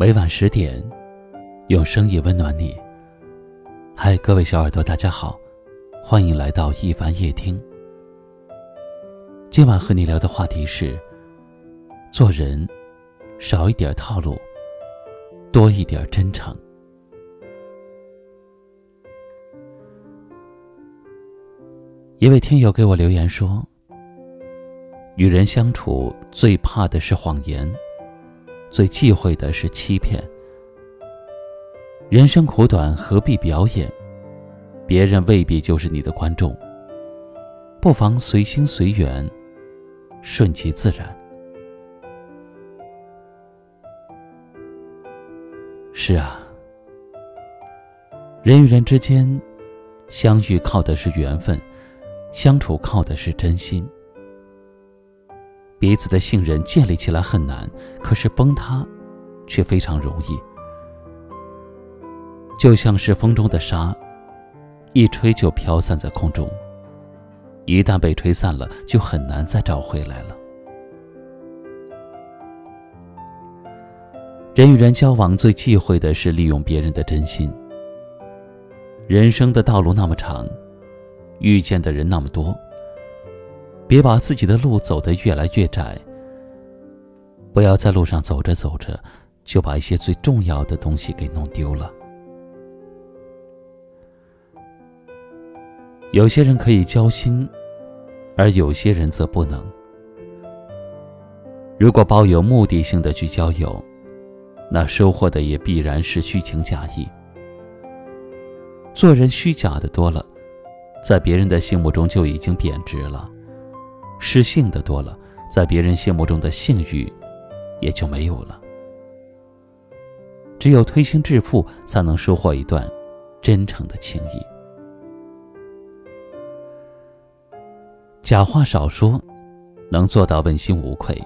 每晚十点，用声音温暖你。嗨，各位小耳朵，大家好，欢迎来到一凡夜听。今晚和你聊的话题是：做人少一点套路，多一点真诚。一位听友给我留言说：“与人相处最怕的是谎言。”最忌讳的是欺骗。人生苦短，何必表演？别人未必就是你的观众。不妨随心随缘，顺其自然。是啊，人与人之间相遇靠的是缘分，相处靠的是真心。彼此的信任建立起来很难，可是崩塌，却非常容易。就像是风中的沙，一吹就飘散在空中，一旦被吹散了，就很难再找回来了。人与人交往最忌讳的是利用别人的真心。人生的道路那么长，遇见的人那么多。别把自己的路走得越来越窄。不要在路上走着走着，就把一些最重要的东西给弄丢了。有些人可以交心，而有些人则不能。如果抱有目的性的去交友，那收获的也必然是虚情假意。做人虚假的多了，在别人的心目中就已经贬值了。失信的多了，在别人心目中的信誉也就没有了。只有推心置腹，才能收获一段真诚的情谊。假话少说，能做到问心无愧；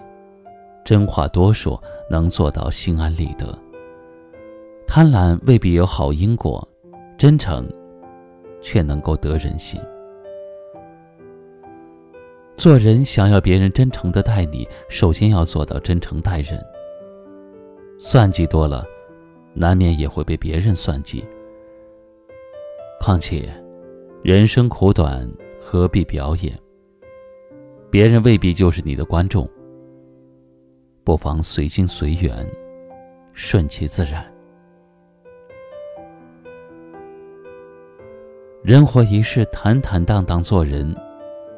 真话多说，能做到心安理得。贪婪未必有好因果，真诚却能够得人心。做人想要别人真诚的待你，首先要做到真诚待人。算计多了，难免也会被别人算计。况且，人生苦短，何必表演？别人未必就是你的观众。不妨随心随缘，顺其自然。人活一世，坦坦荡荡做人。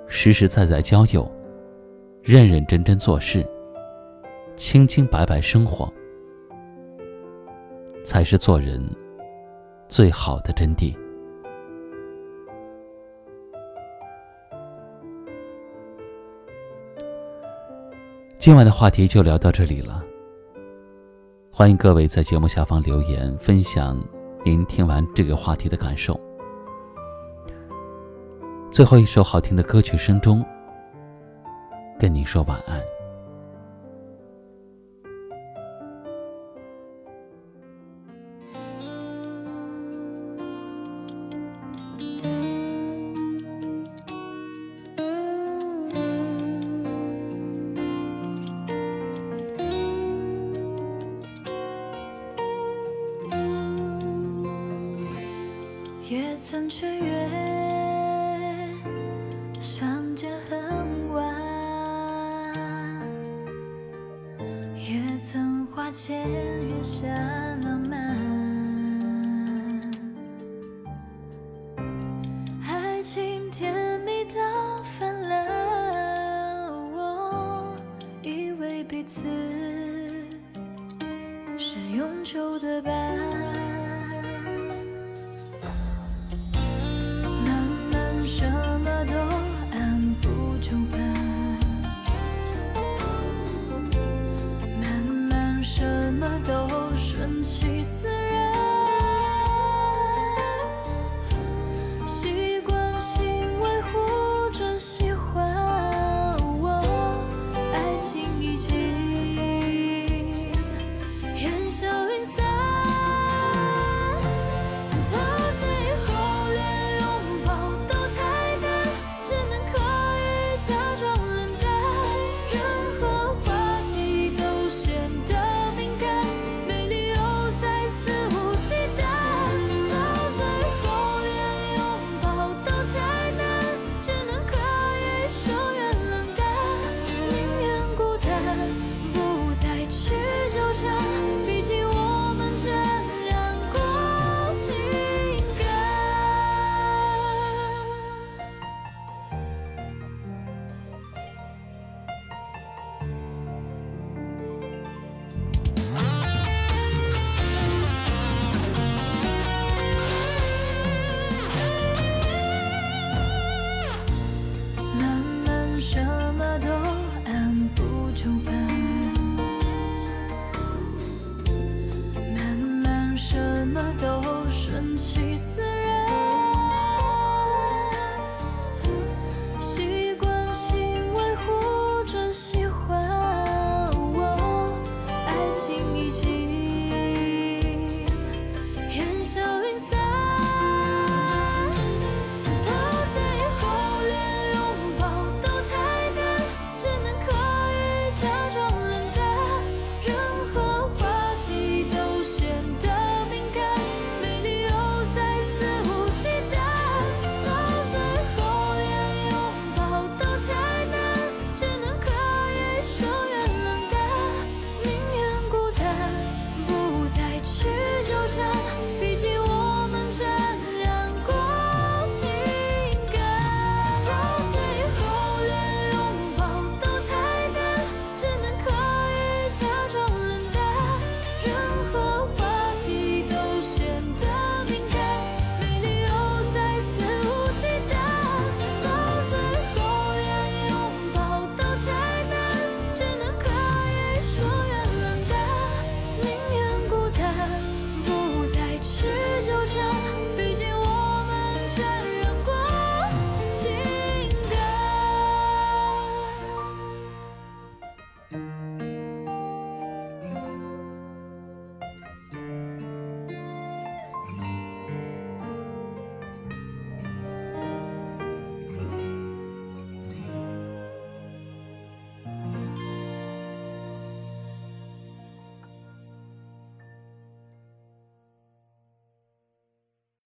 实实在在交友，认认真真做事，清清白白生活，才是做人最好的真谛。今晚的话题就聊到这里了。欢迎各位在节目下方留言，分享您听完这个话题的感受。最后一首好听的歌曲声中，跟你说晚安。也曾也曾花前月下浪漫，爱情甜蜜到泛滥，我以为彼此是永久的伴。